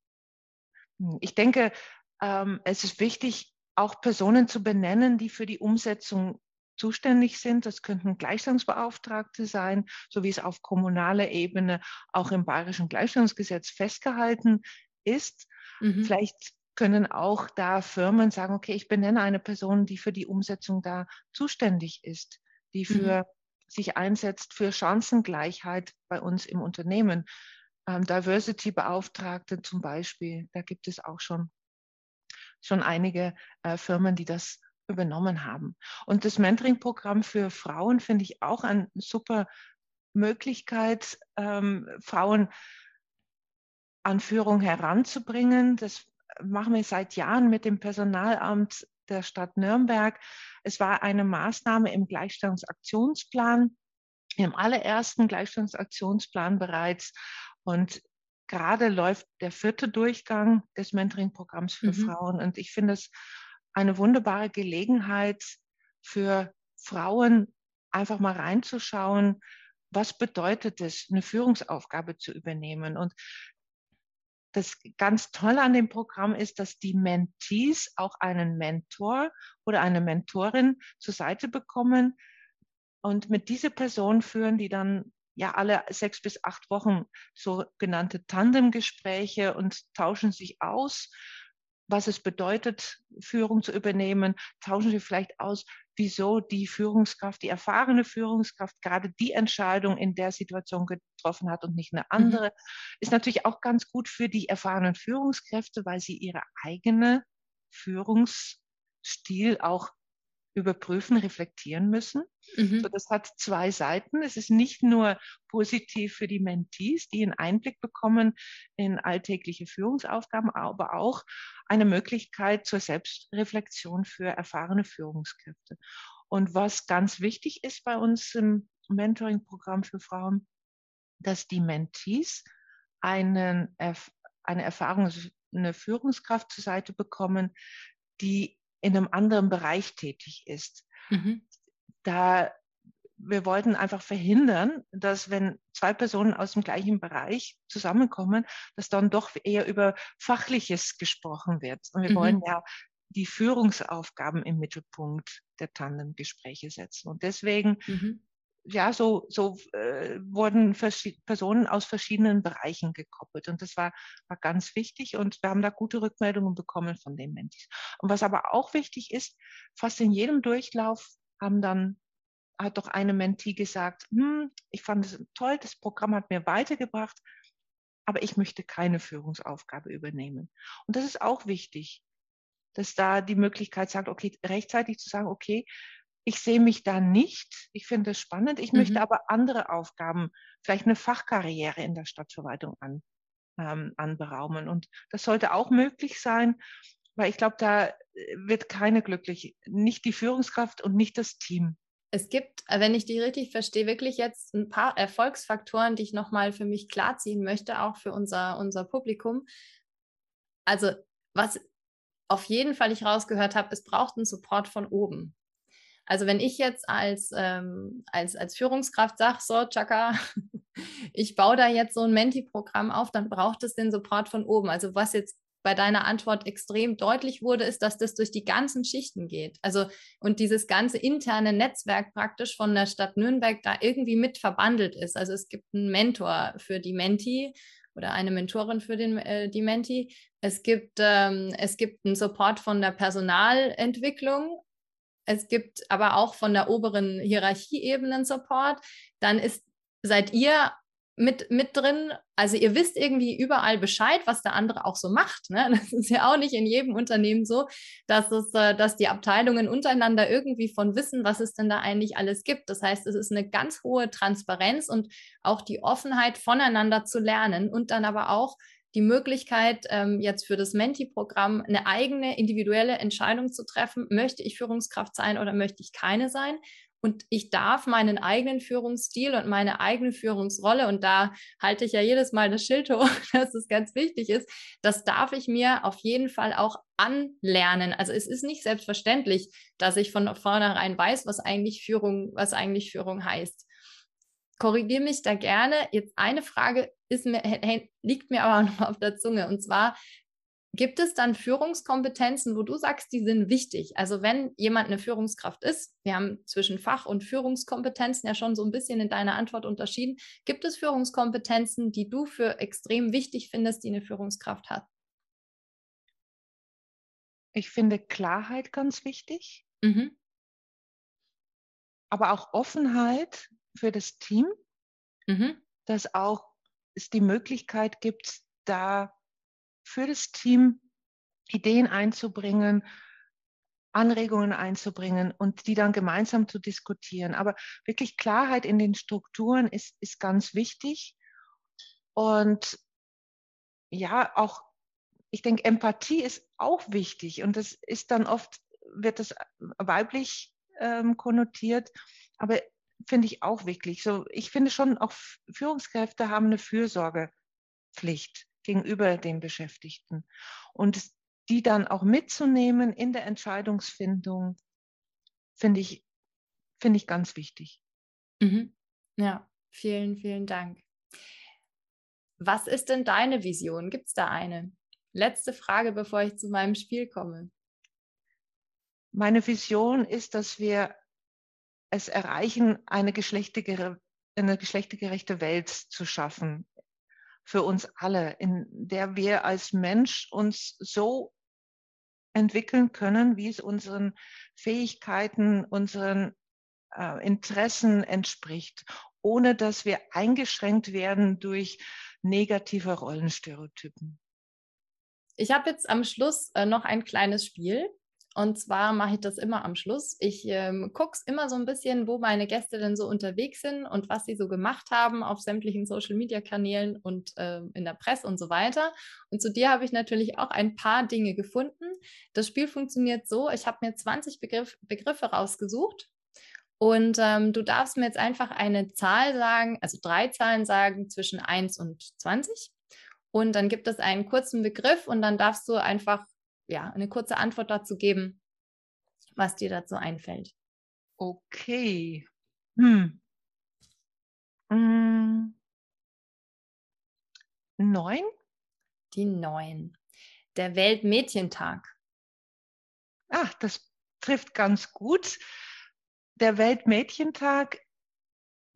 Ich denke, ähm, es ist wichtig, auch Personen zu benennen, die für die Umsetzung zuständig sind. Das könnten Gleichstellungsbeauftragte sein, so wie es auf kommunaler Ebene auch im Bayerischen Gleichstellungsgesetz festgehalten ist. Mhm. Vielleicht können auch da Firmen sagen, okay, ich benenne eine Person, die für die Umsetzung da zuständig ist, die mhm. für mhm. sich einsetzt für Chancengleichheit bei uns im Unternehmen. Ähm, Diversity-Beauftragte zum Beispiel, da gibt es auch schon schon einige äh, Firmen, die das übernommen haben. Und das Mentoring-Programm für Frauen finde ich auch eine super Möglichkeit, ähm, Frauen an Führung heranzubringen. Das machen wir seit Jahren mit dem Personalamt der Stadt Nürnberg. Es war eine Maßnahme im Gleichstellungsaktionsplan, im allerersten Gleichstellungsaktionsplan bereits. Und gerade läuft der vierte Durchgang des Mentoring-Programms für mhm. Frauen. Und ich finde es eine wunderbare Gelegenheit für Frauen, einfach mal reinzuschauen, was bedeutet es, eine Führungsaufgabe zu übernehmen. Und das ganz Tolle an dem Programm ist, dass die Mentees auch einen Mentor oder eine Mentorin zur Seite bekommen. Und mit dieser Person führen die dann ja alle sechs bis acht Wochen sogenannte Tandemgespräche und tauschen sich aus, was es bedeutet, Führung zu übernehmen, tauschen sie vielleicht aus, wieso die Führungskraft, die erfahrene Führungskraft gerade die Entscheidung in der Situation getroffen hat und nicht eine mhm. andere. Mhm. Ist natürlich auch ganz gut für die erfahrenen Führungskräfte, weil sie ihre eigene Führungsstil auch überprüfen, reflektieren müssen. Mhm. So, das hat zwei Seiten. Es ist nicht nur positiv für die Mentees, die einen Einblick bekommen in alltägliche Führungsaufgaben, aber auch eine Möglichkeit zur Selbstreflexion für erfahrene Führungskräfte. Und was ganz wichtig ist bei uns im Mentoring-Programm für Frauen, dass die Mentees einen, eine Erfahrung, eine Führungskraft zur Seite bekommen, die in einem anderen Bereich tätig ist. Mhm. Da wir wollten einfach verhindern, dass wenn zwei Personen aus dem gleichen Bereich zusammenkommen, dass dann doch eher über Fachliches gesprochen wird. Und wir mhm. wollen ja die Führungsaufgaben im Mittelpunkt der Tandemgespräche setzen. Und deswegen, mhm. Ja, so, so äh, wurden Personen aus verschiedenen Bereichen gekoppelt. Und das war, war ganz wichtig. Und wir haben da gute Rückmeldungen bekommen von den Mentis. Und was aber auch wichtig ist, fast in jedem Durchlauf haben dann hat doch eine Mentee gesagt, hm, ich fand es toll, das Programm hat mir weitergebracht, aber ich möchte keine Führungsaufgabe übernehmen. Und das ist auch wichtig, dass da die Möglichkeit sagt, okay, rechtzeitig zu sagen, okay, ich sehe mich da nicht, ich finde es spannend, ich mhm. möchte aber andere Aufgaben, vielleicht eine Fachkarriere in der Stadtverwaltung an, ähm, anberaumen. Und das sollte auch möglich sein, weil ich glaube, da äh, wird keine glücklich, nicht die Führungskraft und nicht das Team es gibt, äh, wenn ich die richtig verstehe, wirklich jetzt ein paar Erfolgsfaktoren, die ich nochmal für mich klarziehen möchte, auch für unser, unser Publikum. Also, was auf jeden Fall ich rausgehört habe, es braucht einen Support von oben. Also wenn ich jetzt als, ähm, als, als Führungskraft sage, so, Chaka, ich baue da jetzt so ein Menti-Programm auf, dann braucht es den Support von oben. Also was jetzt bei deiner Antwort extrem deutlich wurde, ist, dass das durch die ganzen Schichten geht. Also und dieses ganze interne Netzwerk praktisch von der Stadt Nürnberg da irgendwie mit verbandelt ist. Also es gibt einen Mentor für die Menti oder eine Mentorin für den, äh, die Menti. Es gibt, ähm, es gibt einen Support von der Personalentwicklung. Es gibt aber auch von der oberen Hierarchieebene Support. Dann ist seid ihr mit, mit drin. Also ihr wisst irgendwie überall Bescheid, was der andere auch so macht. Ne? Das ist ja auch nicht in jedem Unternehmen so, dass, es, äh, dass die Abteilungen untereinander irgendwie von wissen, was es denn da eigentlich alles gibt. Das heißt, es ist eine ganz hohe Transparenz und auch die Offenheit, voneinander zu lernen und dann aber auch die Möglichkeit, ähm, jetzt für das Menti-Programm eine eigene individuelle Entscheidung zu treffen, möchte ich Führungskraft sein oder möchte ich keine sein und ich darf meinen eigenen Führungsstil und meine eigene Führungsrolle, und da halte ich ja jedes Mal das Schild hoch, dass es ganz wichtig ist, das darf ich mir auf jeden Fall auch anlernen. Also es ist nicht selbstverständlich, dass ich von vornherein weiß, was eigentlich Führung, was eigentlich Führung heißt. Korrigiere mich da gerne. Jetzt eine Frage ist mir, liegt mir aber noch auf der Zunge. Und zwar, Gibt es dann Führungskompetenzen, wo du sagst, die sind wichtig? Also wenn jemand eine Führungskraft ist, wir haben zwischen Fach- und Führungskompetenzen ja schon so ein bisschen in deiner Antwort unterschieden. Gibt es Führungskompetenzen, die du für extrem wichtig findest, die eine Führungskraft hat? Ich finde Klarheit ganz wichtig, mhm. aber auch Offenheit für das Team, mhm. dass auch es die Möglichkeit gibt, da für das Team Ideen einzubringen, Anregungen einzubringen und die dann gemeinsam zu diskutieren. Aber wirklich Klarheit in den Strukturen ist, ist ganz wichtig. Und ja, auch, ich denke, Empathie ist auch wichtig. Und das ist dann oft, wird das weiblich ähm, konnotiert. Aber finde ich auch wichtig. So, ich finde schon, auch Führungskräfte haben eine Fürsorgepflicht gegenüber den Beschäftigten. Und die dann auch mitzunehmen in der Entscheidungsfindung, finde ich, finde ich ganz wichtig. Mhm. Ja, vielen, vielen Dank. Was ist denn deine Vision? Gibt es da eine? Letzte Frage, bevor ich zu meinem Spiel komme. Meine Vision ist, dass wir es erreichen, eine geschlechtergerechte, eine geschlechtergerechte Welt zu schaffen für uns alle, in der wir als Mensch uns so entwickeln können, wie es unseren Fähigkeiten, unseren äh, Interessen entspricht, ohne dass wir eingeschränkt werden durch negative Rollenstereotypen. Ich habe jetzt am Schluss äh, noch ein kleines Spiel. Und zwar mache ich das immer am Schluss. Ich ähm, gucke immer so ein bisschen, wo meine Gäste denn so unterwegs sind und was sie so gemacht haben auf sämtlichen Social-Media-Kanälen und äh, in der Presse und so weiter. Und zu dir habe ich natürlich auch ein paar Dinge gefunden. Das Spiel funktioniert so, ich habe mir 20 Begriff, Begriffe rausgesucht und ähm, du darfst mir jetzt einfach eine Zahl sagen, also drei Zahlen sagen zwischen 1 und 20. Und dann gibt es einen kurzen Begriff und dann darfst du einfach ja, eine kurze Antwort dazu geben, was dir dazu einfällt. Okay. Hm. Hm. Neun? Die neun. Der Weltmädchentag. Ach, das trifft ganz gut. Der Weltmädchentag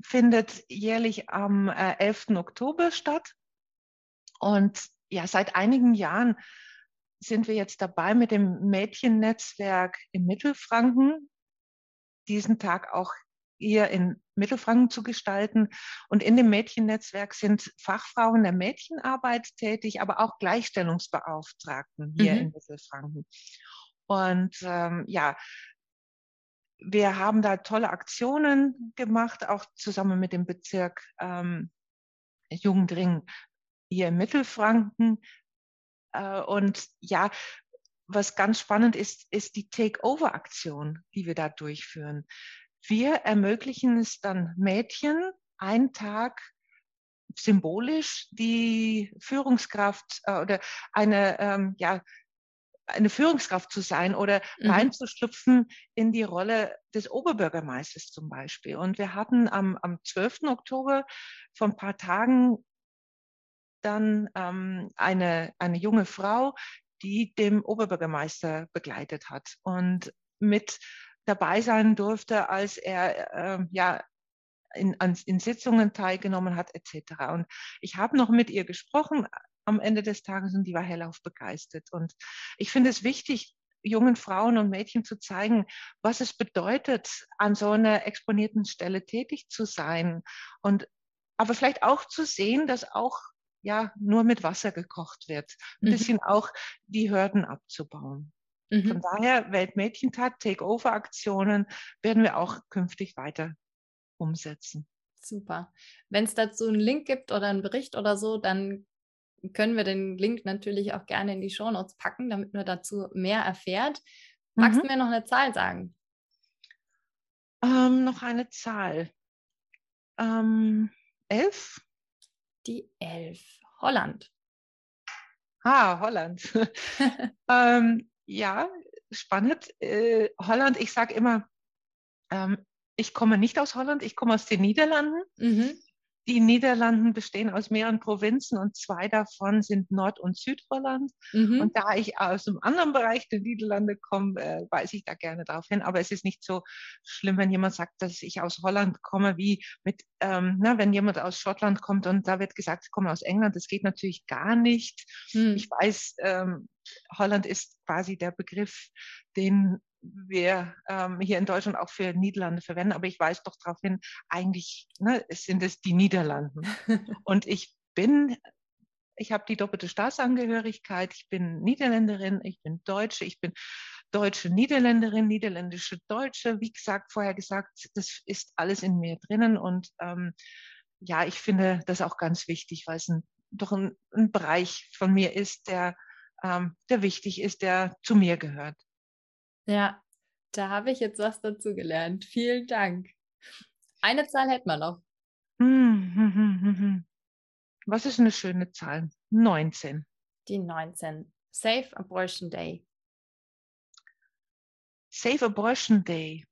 findet jährlich am 11. Äh, Oktober statt. Und ja, seit einigen Jahren sind wir jetzt dabei mit dem Mädchennetzwerk in Mittelfranken, diesen Tag auch hier in Mittelfranken zu gestalten. Und in dem Mädchennetzwerk sind Fachfrauen der Mädchenarbeit tätig, aber auch Gleichstellungsbeauftragten hier mhm. in Mittelfranken. Und ähm, ja, wir haben da tolle Aktionen gemacht, auch zusammen mit dem Bezirk ähm, Jugendring hier in Mittelfranken. Äh, und ja, was ganz spannend ist, ist die Takeover-Aktion, die wir da durchführen. Wir ermöglichen es dann Mädchen, einen Tag symbolisch die Führungskraft äh, oder eine, ähm, ja, eine Führungskraft zu sein oder mhm. reinzuschlüpfen in die Rolle des Oberbürgermeisters zum Beispiel. Und wir hatten am, am 12. Oktober vor ein paar Tagen dann ähm, eine, eine junge Frau, die dem Oberbürgermeister begleitet hat und mit dabei sein durfte, als er äh, ja in, an, in Sitzungen teilgenommen hat etc. Und ich habe noch mit ihr gesprochen am Ende des Tages und die war hellauf begeistert. Und ich finde es wichtig, jungen Frauen und Mädchen zu zeigen, was es bedeutet, an so einer exponierten Stelle tätig zu sein und aber vielleicht auch zu sehen, dass auch ja nur mit Wasser gekocht wird. Ein mhm. bisschen auch die Hürden abzubauen. Mhm. Von daher Weltmädchentag, Takeover-Aktionen werden wir auch künftig weiter umsetzen. Super. Wenn es dazu einen Link gibt oder einen Bericht oder so, dann können wir den Link natürlich auch gerne in die Shownotes packen, damit man dazu mehr erfährt. Magst mhm. du mir noch eine Zahl sagen? Ähm, noch eine Zahl. Ähm, elf die Elf. Holland. Ah, Holland. ähm, ja, spannend. Äh, Holland, ich sage immer, ähm, ich komme nicht aus Holland, ich komme aus den Niederlanden. Mhm. Die Niederlanden bestehen aus mehreren Provinzen und zwei davon sind Nord- und Südholland. Mhm. Und da ich aus einem anderen Bereich der Niederlande komme, äh, weise ich da gerne darauf hin. Aber es ist nicht so schlimm, wenn jemand sagt, dass ich aus Holland komme, wie mit, ähm, na, wenn jemand aus Schottland kommt und da wird gesagt, ich komme aus England. Das geht natürlich gar nicht. Mhm. Ich weiß, ähm, Holland ist quasi der Begriff, den wir ähm, hier in Deutschland auch für Niederlande verwenden, aber ich weise doch darauf hin, eigentlich ne, sind es die Niederlanden. Und ich bin, ich habe die doppelte Staatsangehörigkeit, ich bin Niederländerin, ich bin Deutsche, ich bin deutsche Niederländerin, niederländische Deutsche. Wie gesagt, vorher gesagt, das ist alles in mir drinnen und ähm, ja, ich finde das auch ganz wichtig, weil es ein, doch ein, ein Bereich von mir ist, der, ähm, der wichtig ist, der zu mir gehört. Ja, da habe ich jetzt was dazu gelernt. Vielen Dank. Eine Zahl hätten wir noch. Was ist eine schöne Zahl? 19. Die 19. Safe Abortion Day. Safe Abortion Day.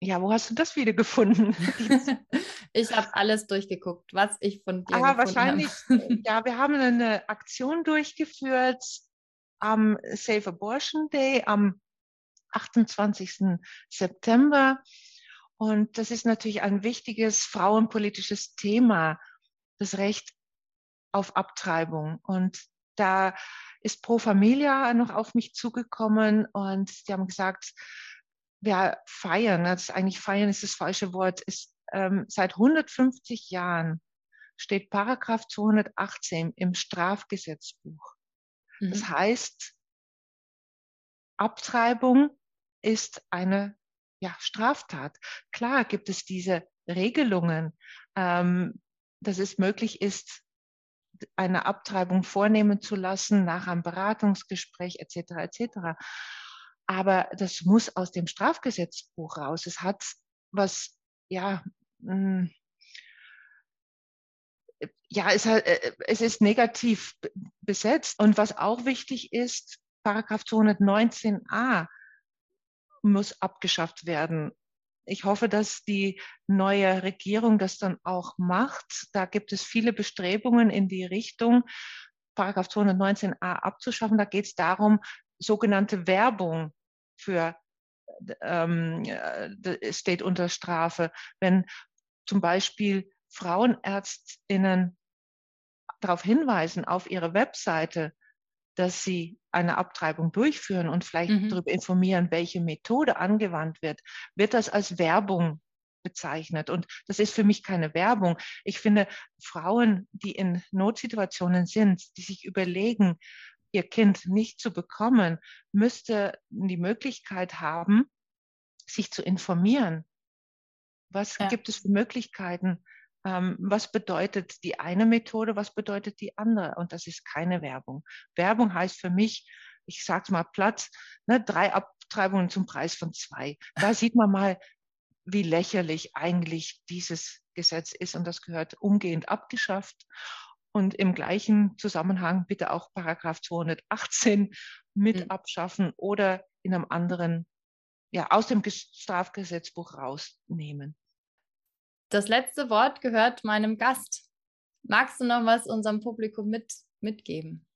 Ja, wo hast du das wieder gefunden? ich habe alles durchgeguckt, was ich von dir Ah, wahrscheinlich. Habe. ja, wir haben eine Aktion durchgeführt am Safe Abortion Day am 28. September. Und das ist natürlich ein wichtiges frauenpolitisches Thema, das Recht auf Abtreibung. Und da ist Pro Familia noch auf mich zugekommen und die haben gesagt, wir feiern, das ist eigentlich feiern ist das falsche Wort, ist ähm, seit 150 Jahren steht Paragraph 218 im Strafgesetzbuch. Mhm. Das heißt, Abtreibung ist eine ja, Straftat. Klar gibt es diese Regelungen, ähm, dass es möglich ist, eine Abtreibung vornehmen zu lassen nach einem Beratungsgespräch etc. etc. Aber das muss aus dem Strafgesetzbuch raus. Es hat was, ja, mh, hm, ja, es, äh, es ist negativ besetzt. Und was auch wichtig ist, Paragraph 219a muss abgeschafft werden. Ich hoffe, dass die neue Regierung das dann auch macht. Da gibt es viele Bestrebungen in die Richtung, Paragraph 219a abzuschaffen. Da geht es darum, sogenannte Werbung für ähm, äh, steht unter Strafe. Wenn zum Beispiel Frauenärztinnen darauf hinweisen auf ihre Webseite, dass sie eine Abtreibung durchführen und vielleicht mhm. darüber informieren, welche Methode angewandt wird, wird das als Werbung bezeichnet. Und das ist für mich keine Werbung. Ich finde, Frauen, die in Notsituationen sind, die sich überlegen, ihr Kind nicht zu bekommen, müsste die Möglichkeit haben, sich zu informieren. Was ja. gibt es für Möglichkeiten? Ähm, was bedeutet die eine Methode, was bedeutet die andere. Und das ist keine Werbung. Werbung heißt für mich, ich sage es mal platt, ne, drei Abtreibungen zum Preis von zwei. Da sieht man mal, wie lächerlich eigentlich dieses Gesetz ist und das gehört umgehend abgeschafft. Und im gleichen Zusammenhang bitte auch Paragraph 218 mit mhm. abschaffen oder in einem anderen, ja, aus dem Strafgesetzbuch rausnehmen. Das letzte Wort gehört meinem Gast. Magst du noch was unserem Publikum mit, mitgeben?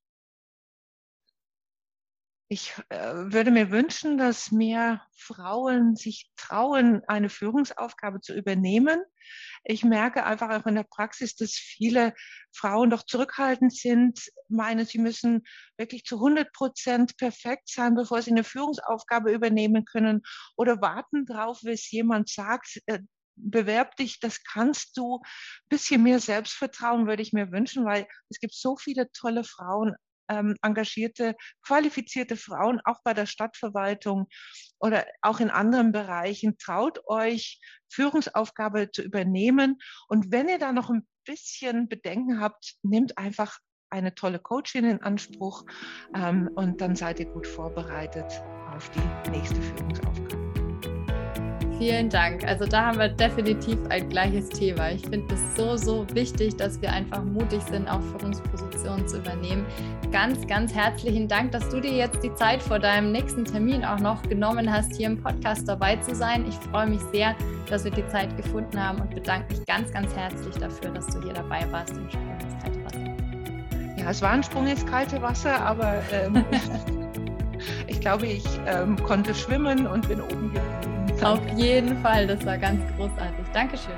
Ich äh, würde mir wünschen, dass mehr Frauen sich trauen, eine Führungsaufgabe zu übernehmen. Ich merke einfach auch in der Praxis, dass viele Frauen doch zurückhaltend sind, meinen, sie müssen wirklich zu 100 Prozent perfekt sein, bevor sie eine Führungsaufgabe übernehmen können oder warten drauf, bis jemand sagt, äh, bewerb dich, das kannst du. Ein bisschen mehr Selbstvertrauen würde ich mir wünschen, weil es gibt so viele tolle Frauen, ähm, engagierte, qualifizierte Frauen, auch bei der Stadtverwaltung oder auch in anderen Bereichen. Traut euch, Führungsaufgabe zu übernehmen. Und wenn ihr da noch ein bisschen Bedenken habt, nehmt einfach eine tolle Coachin in Anspruch ähm, und dann seid ihr gut vorbereitet auf die nächste Führungsaufgabe. Vielen Dank. Also da haben wir definitiv ein gleiches Thema. Ich finde es so, so wichtig, dass wir einfach mutig sind, auch Führungspositionen zu übernehmen. Ganz, ganz herzlichen Dank, dass du dir jetzt die Zeit vor deinem nächsten Termin auch noch genommen hast, hier im Podcast dabei zu sein. Ich freue mich sehr, dass wir die Zeit gefunden haben und bedanke mich ganz, ganz herzlich dafür, dass du hier dabei warst im Sprung ins kalte Wasser. Ja, es war ein Sprung ins kalte Wasser, aber ähm, ich glaube, ich ähm, konnte schwimmen und bin oben geblieben. Auf jeden Fall, das war ganz großartig. Dankeschön.